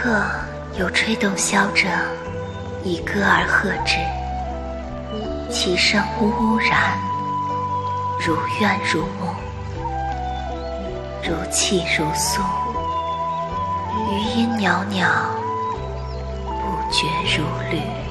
客有吹动箫者，以歌而和之，其声呜呜然，如怨如慕，如泣如诉，余音袅袅，不绝如缕。